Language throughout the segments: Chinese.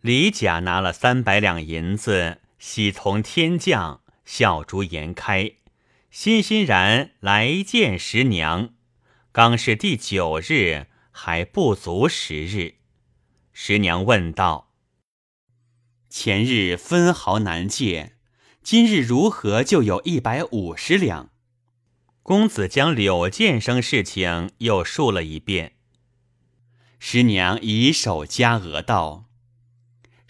李甲拿了三百两银子，喜从天降，笑逐颜开，欣欣然来见十娘。刚是第九日，还不足十日。十娘问道：“前日分毫难借，今日如何就有一百五十两？”公子将柳剑生事情又述了一遍。十娘以手加额道：“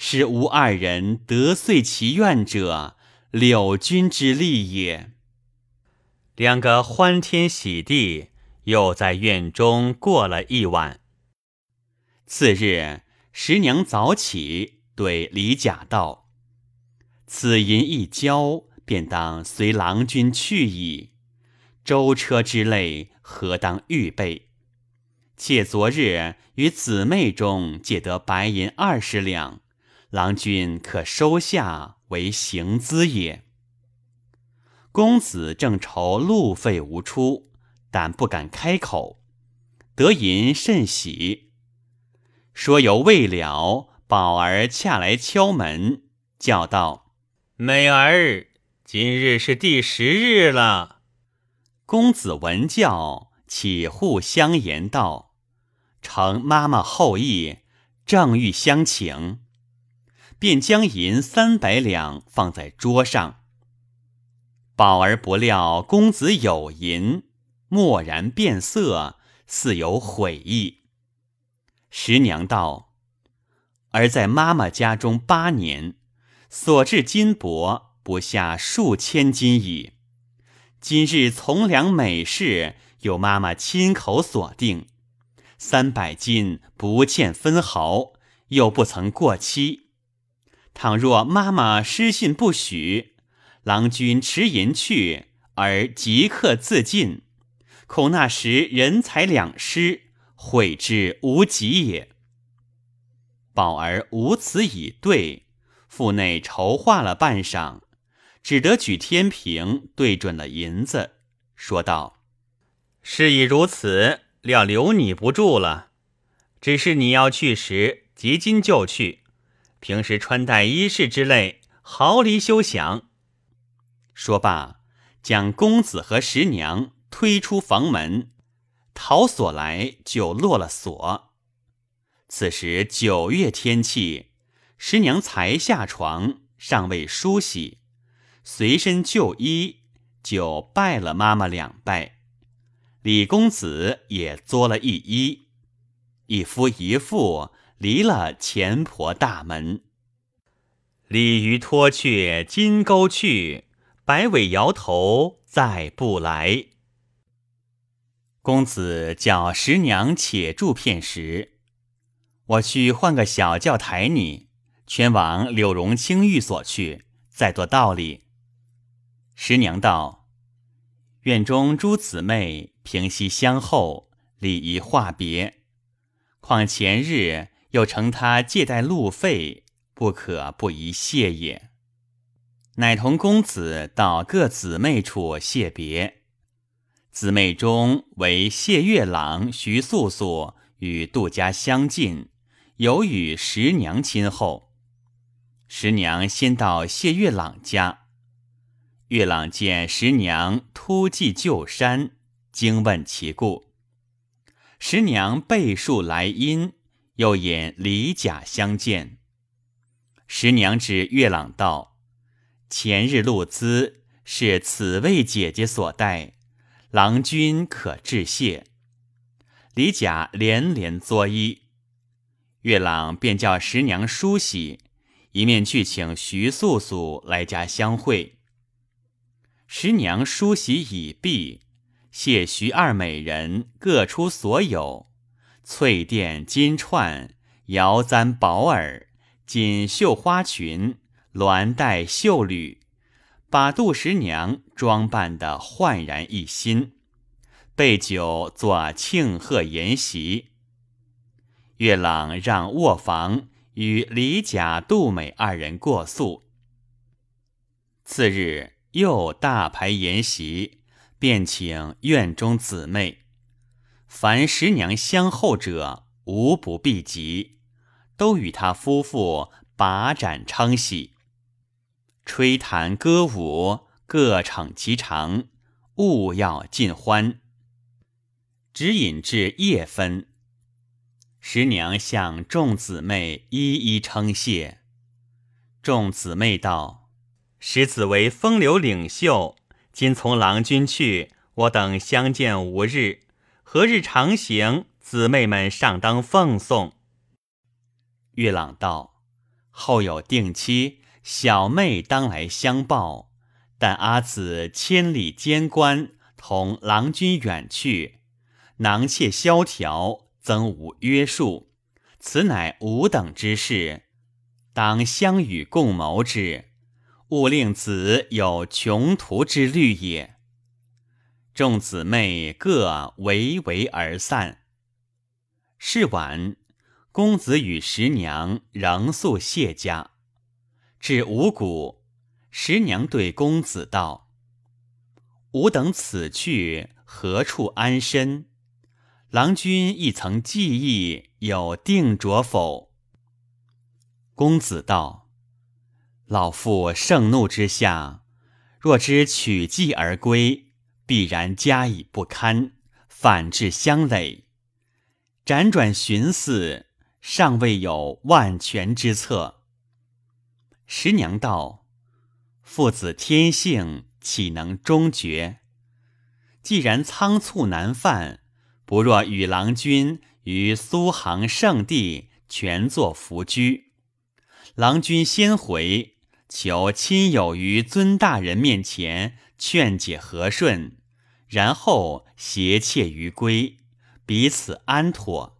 是吾二人得遂其愿者，柳君之力也。”两个欢天喜地。又在院中过了一晚。次日，十娘早起，对李甲道：“此银一交，便当随郎君去矣。舟车之类，何当预备？且昨日与姊妹中借得白银二十两，郎君可收下为行资也。”公子正愁路费无出。但不敢开口，得银甚喜。说犹未了，宝儿恰来敲门，叫道：“美儿，今日是第十日了。”公子闻叫，起互相言道：“承妈妈厚意，正欲相请。”便将银三百两放在桌上。宝儿不料公子有银。蓦然变色，似有悔意。十娘道：“儿在妈妈家中八年，所至金帛不下数千金矣。今日从良美事，由妈妈亲口所定，三百金不欠分毫，又不曾过期。倘若妈妈失信不许，郎君持银去，而即刻自尽。”恐那时人财两失，悔之无及也。宝儿无此以对，腹内筹划了半晌，只得举天平对准了银子，说道：“事已如此，料留你不住了。只是你要去时，即今就去。平时穿戴衣饰之类，毫厘休想。”说罢，将公子和十娘。推出房门，逃锁来就落了锁。此时九月天气，十娘才下床，尚未梳洗，随身就衣，就拜了妈妈两拜。李公子也作了一揖，一夫一妇离了前婆大门。鲤鱼脱却金钩去，摆尾摇头再不来。公子叫十娘且住片时，我去换个小轿抬你，全往柳荣清寓所去，再做道理。十娘道：“院中诸姊妹平息相候，礼仪话别。况前日又承他借贷路费，不可不宜谢也。乃同公子到各姊妹处谢别。”姊妹中为谢月郎、徐素素与杜家相近，有与十娘亲厚。十娘先到谢月朗家，月朗见十娘突骑旧山，惊问其故。十娘背述来因，又引李甲相见。十娘指月朗道：“前日露资是此位姐姐所带。”郎君可致谢。李甲连连作揖，月朗便叫十娘梳洗，一面去请徐素素来家相会。十娘梳洗已毕，谢徐二美人各出所有：翠钿金串、瑶簪宝耳、锦绣花裙、鸾带绣履。把杜十娘装扮得焕然一新，备酒做庆贺筵席。月朗让卧房与李甲、杜美二人过宿。次日又大排筵席，便请院中姊妹，凡十娘相候者，无不避及，都与他夫妇把盏称喜，吹弹歌舞，各逞其长，务要尽欢。只饮至夜分，十娘向众姊妹一一称谢。众姊妹道：“使子为风流领袖，今从郎君去，我等相见无日，何日长行？姊妹们上当奉送。”月朗道：“后有定期，小妹当来相报。但阿姊千里监关，同郎君远去。”囊妾萧条，曾无约束，此乃吾等之事，当相与共谋之，勿令子有穷途之虑也。众姊妹各围围而散。是晚，公子与十娘仍宿谢家。至五谷，十娘对公子道：“吾等此去，何处安身？”郎君亦曾记忆，有定着否？公子道：“老父盛怒之下，若知取计而归，必然加以不堪，反致相累。辗转寻思，尚未有万全之策。”十娘道：“父子天性，岂能终绝？既然仓促难犯。”不若与郎君于苏杭圣地全作伏居，郎君先回，求亲友于尊大人面前劝解和顺，然后携妾于归，彼此安妥。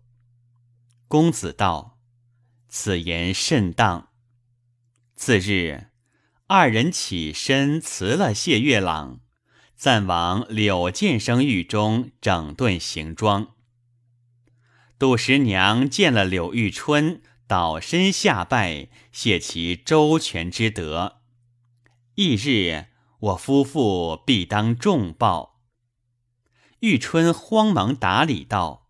公子道：“此言甚当。”次日，二人起身辞了谢月朗。暂往柳见生狱中整顿行装。杜十娘见了柳玉春，倒身下拜，谢其周全之德。翌日，我夫妇必当重报。玉春慌忙打礼道：“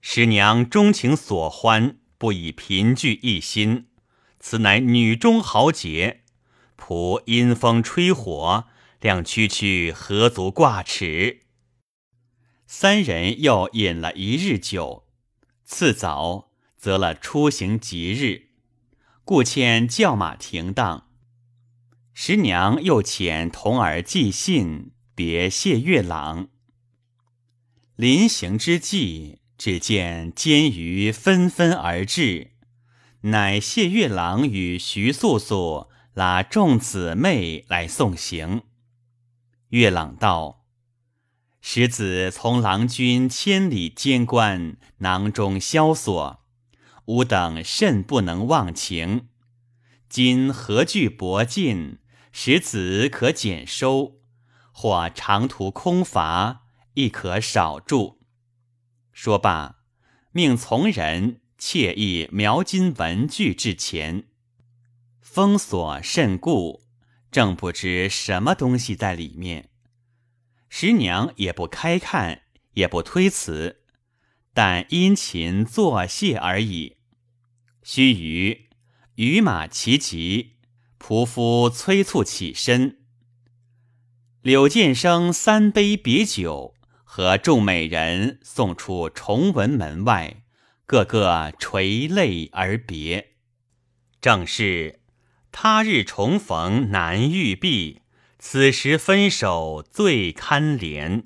十娘钟情所欢，不以贫聚一心，此乃女中豪杰。仆阴风吹火。”亮区区何足挂齿？三人又饮了一日酒，次早择了出行吉日，故遣叫马停当。十娘又遣童儿寄信，别谢月朗。临行之际，只见监鱼纷纷而至，乃谢月朗与徐素素拉众姊妹来送行。月朗道：“使子从郎君千里监关，囊中萧索，吾等甚不能忘情。今何惧薄尽，使子可减收；或长途空乏，亦可少住。”说罢，命从人窃意描金文具至前，封锁甚固。正不知什么东西在里面，十娘也不开看，也不推辞，但殷勤作谢而已。须臾，与马齐疾，仆夫催促起身。柳剑生三杯别酒，和众美人送出崇文门外，个个垂泪而别。正是。他日重逢难遇避，此时分手最堪怜。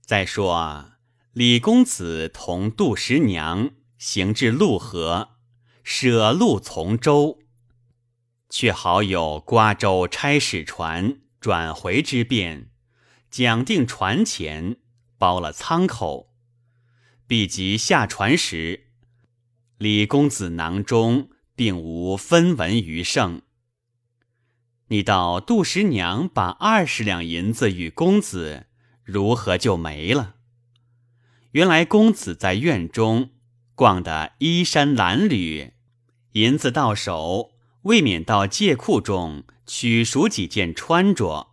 再说啊李公子同杜十娘行至陆河，舍路从舟，却好有瓜州差使船转回之便，讲定船前包了舱口，毕及下船时，李公子囊中。并无分文余剩。你道杜十娘把二十两银子与公子，如何就没了？原来公子在院中逛得衣衫褴褛，银子到手，未免到借库中取赎几件穿着，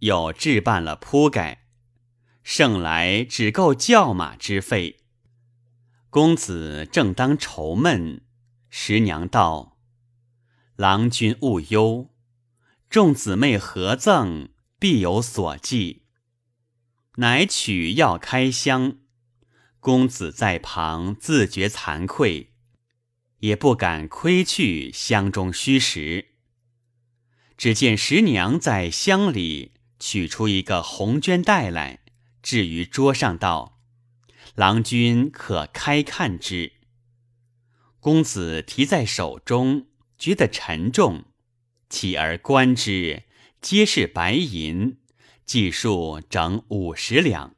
又置办了铺盖，剩来只够轿马之费。公子正当愁闷，十娘道：“郎君勿忧，众姊妹合赠，必有所寄。”乃取药开箱。公子在旁自觉惭愧，也不敢窥去箱中虚实。只见十娘在箱里取出一个红绢带来，置于桌上，道：“郎君可开看之。”公子提在手中，觉得沉重，起而观之，皆是白银，计数整五十两。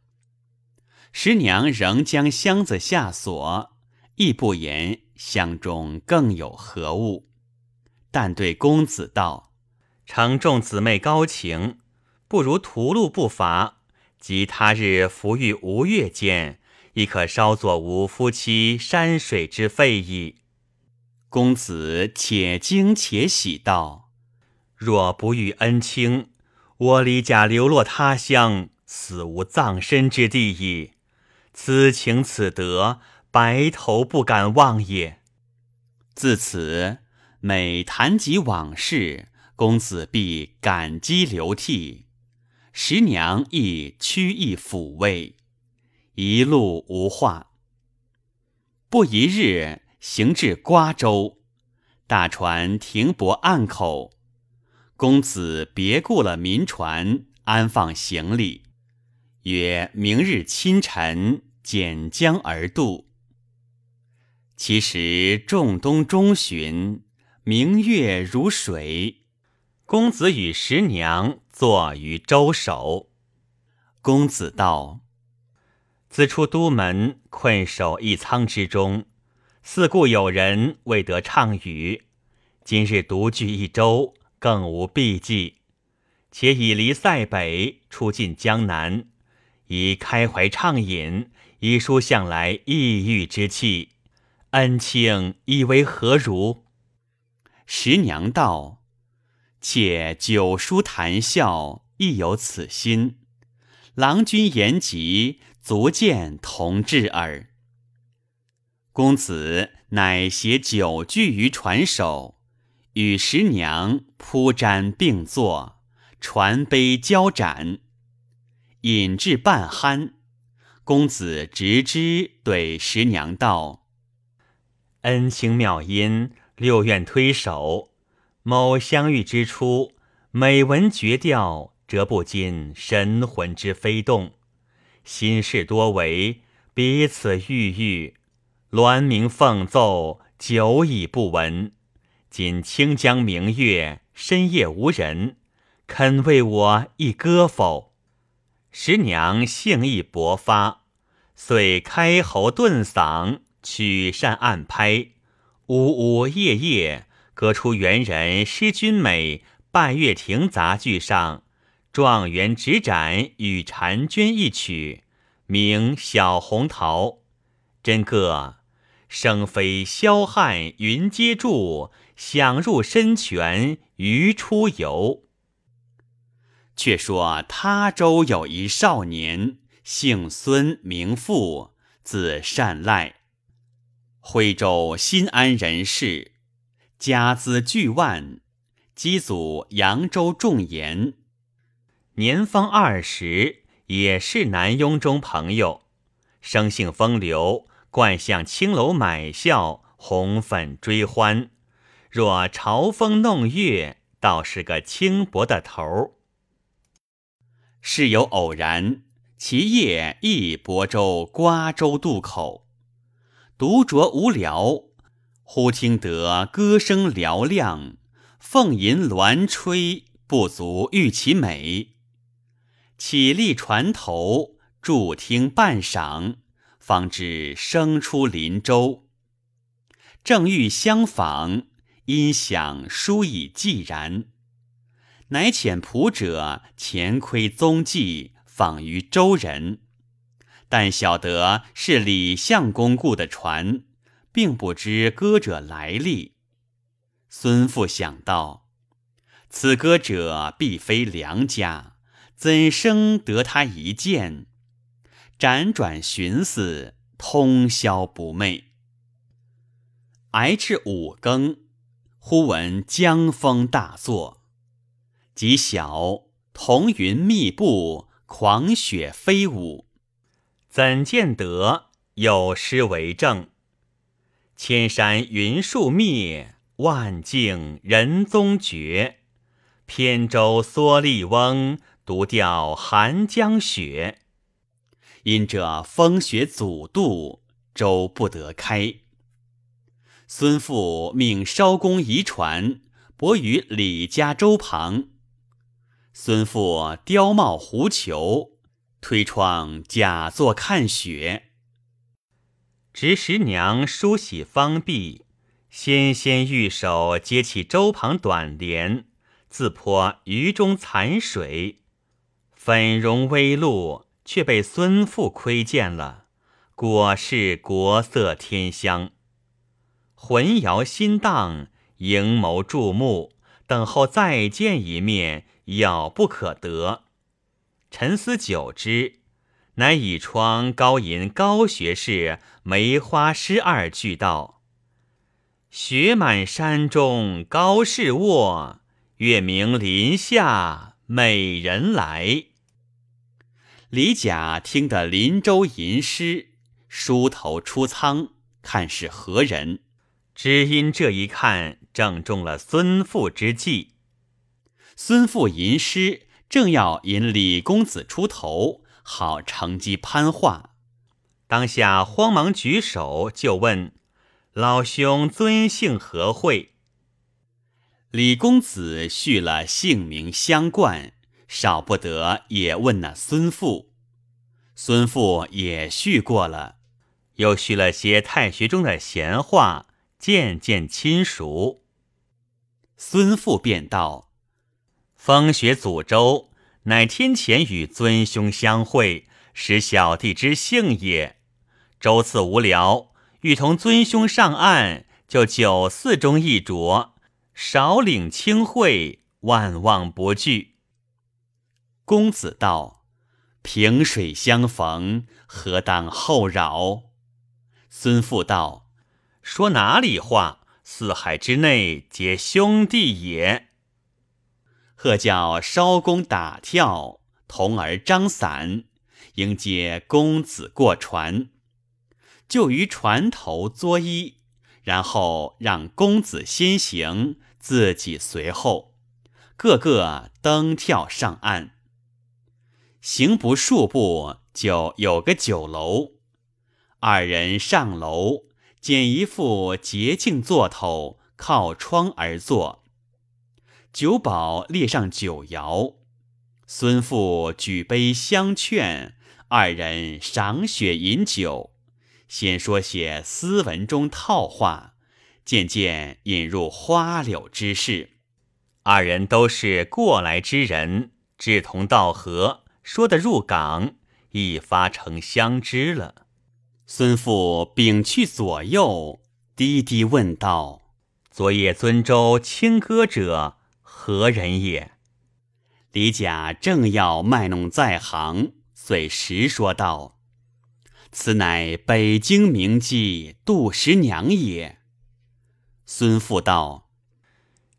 十娘仍将箱子下锁，亦不言箱中更有何物，但对公子道：“承众姊妹高情，不如屠戮不伐，即他日伏遇吴越间，亦可稍作吾夫妻山水之费矣。”公子且惊且喜道：“若不遇恩卿，我李甲流落他乡，死无葬身之地矣。”此情此德，白头不敢忘也。自此，每谈及往事，公子必感激流涕，十娘亦屈意抚慰，一路无话。不一日，行至瓜州，大船停泊岸口，公子别雇了民船，安放行李，曰：“明日清晨。”简江而渡。其实仲冬中旬，明月如水。公子与十娘坐于舟首。公子道：“自出都门，困守一仓之中，四顾有人，未得畅语。今日独居一舟，更无避忌。且已离塞北，出进江南，以开怀畅饮。”一书向来抑郁之气，恩卿以为何如？十娘道：“且酒书谈笑，亦有此心。郎君言及，足见同志耳。”公子乃携酒具于船首，与十娘铺毡并坐，船杯交盏，饮至半酣。公子直之对十娘道：“恩情妙音，六院推手。某相遇之初，每闻绝调，则不禁神魂之飞动，心事多为彼此郁郁，鸾鸣凤奏，久已不闻。今清江明月，深夜无人，肯为我一歌否？”十娘性意勃发，遂开喉顿嗓，曲扇暗拍，呜呜咽咽，歌出元人诗君美拜月亭杂剧上状元执盏与婵娟一曲，名《小红桃》。真个生飞霄汉云接住，响入深泉鱼出游。却说他州有一少年，姓孙，名富，字善赖，徽州新安人士，家资巨万，基祖扬州仲言，年方二十，也是南雍中朋友，生性风流，惯向青楼买笑，红粉追欢。若嘲风弄月，倒是个轻薄的头儿。事有偶然，其夜亦亳州瓜州渡口，独酌无聊，忽听得歌声嘹亮，凤吟鸾吹，不足喻其美。起立船头，驻听半晌，方知声出林州。正欲相访，因想书已寂然。乃遣仆者前窥踪迹，访于周人，但晓得是李相公雇的船，并不知歌者来历。孙父想到，此歌者必非良家，怎生得他一见？辗转寻思，通宵不寐。挨至五更，忽闻江风大作，即晓彤云密布，狂雪飞舞。怎见得有诗为证？千山云树灭，万径人踪绝。扁舟蓑笠翁，独钓寒江雪。因这风雪阻渡，舟不得开。孙父命艄公移船，泊于李家洲旁。孙父貂帽狐裘，推窗假作看雪。执十娘梳洗方毕，纤纤玉手接起舟旁短帘，自泼鱼中残水，粉容微露，却被孙父窥见了，果是国色天香。魂摇心荡，盈眸注目，等候再见一面，遥不可得。沉思久之，乃倚窗高吟高学士梅花诗二句道：“雪满山中高士卧，月明林下美人来。”李甲听得林州吟诗，梳头出舱，看是何人。只因这一看，正中了孙父之计。孙父吟诗，正要引李公子出头，好乘机攀话。当下慌忙举手就问：“老兄尊姓何讳？”李公子续了姓名相冠，少不得也问那孙父。孙父也续过了，又续了些太学中的闲话。渐渐亲熟，孙父便道：“风雪祖州，乃天前与尊兄相会，使小弟之幸也。周次无聊，欲同尊兄上岸，就酒肆中一酌，少领清惠，万望不惧。”公子道：“萍水相逢，何当后扰？”孙父道。说哪里话？四海之内皆兄弟也。贺叫烧弓打跳，童儿张伞，迎接公子过船，就于船头作揖，然后让公子先行，自己随后，个个登跳上岸。行不数步，就有个酒楼，二人上楼。捡一副洁净座头，靠窗而坐。酒保列上酒肴，孙父举杯相劝，二人赏雪饮酒。先说些斯文中套话，渐渐引入花柳之事。二人都是过来之人，志同道合，说得入港，一发成相知了。孙父屏去左右，低低问道：“昨夜尊舟轻歌者何人也？”李甲正要卖弄在行，遂实说道：“此乃北京名妓杜十娘也。”孙父道：“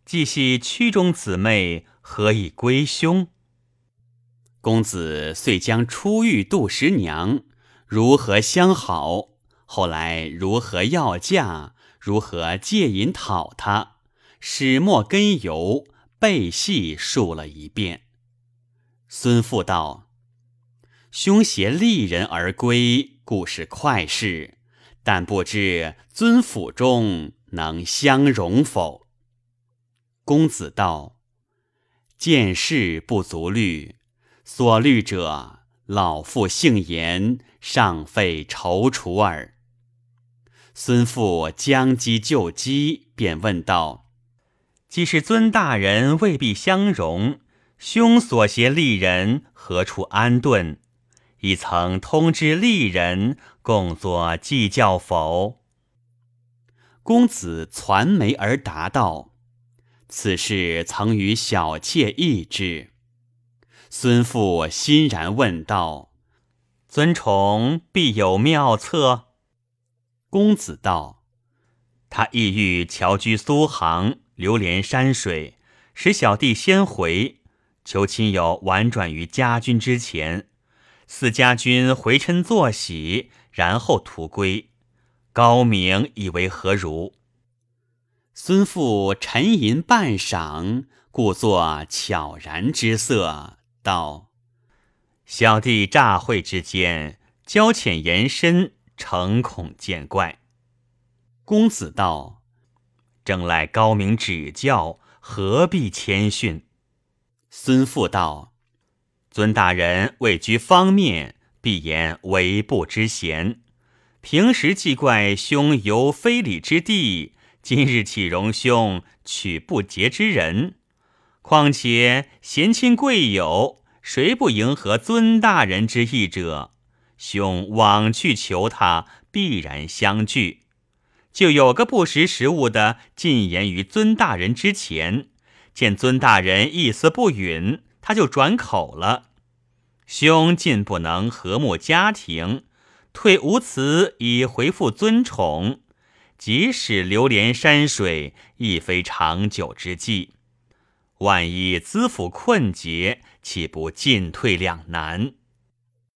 既系曲中姊妹，何以归兄？”公子遂将初遇杜十娘。如何相好？后来如何要嫁？如何借银讨他？始末根由，背细述了一遍。孙父道：“兄携丽人而归，固是快事，但不知尊府中能相容否？”公子道：“见事不足虑，所虑者。”老父姓严，尚费踌躇耳。孙父将机就机，便问道：“既是尊大人未必相容，兄所携丽人何处安顿？亦曾通知丽人共作计较否？”公子攒眉而答道：“此事曾与小妾议之。”孙父欣然问道：“尊崇必有妙策？”公子道：“他意欲侨居苏杭，流连山水，使小弟先回，求亲友婉转于家君之前，似家君回嗔作喜，然后图归。高明以为何如？”孙父沉吟半晌，故作悄然之色，道：“小弟乍会之间，交浅言深，诚恐见怪。”公子道：“正赖高明指教，何必谦逊？”孙父道：“尊大人位居方面，必言为不知贤。平时既怪兄游非礼之地。”今日岂容兄娶不洁之人，况且贤亲贵友，谁不迎合尊大人之意者？兄往去求他，必然相聚。就有个不识时务的进言于尊大人之前，见尊大人意思不允，他就转口了。兄进不能和睦家庭，退无辞以回复尊宠。即使流连山水，亦非长久之计。万一资府困竭，岂不进退两难？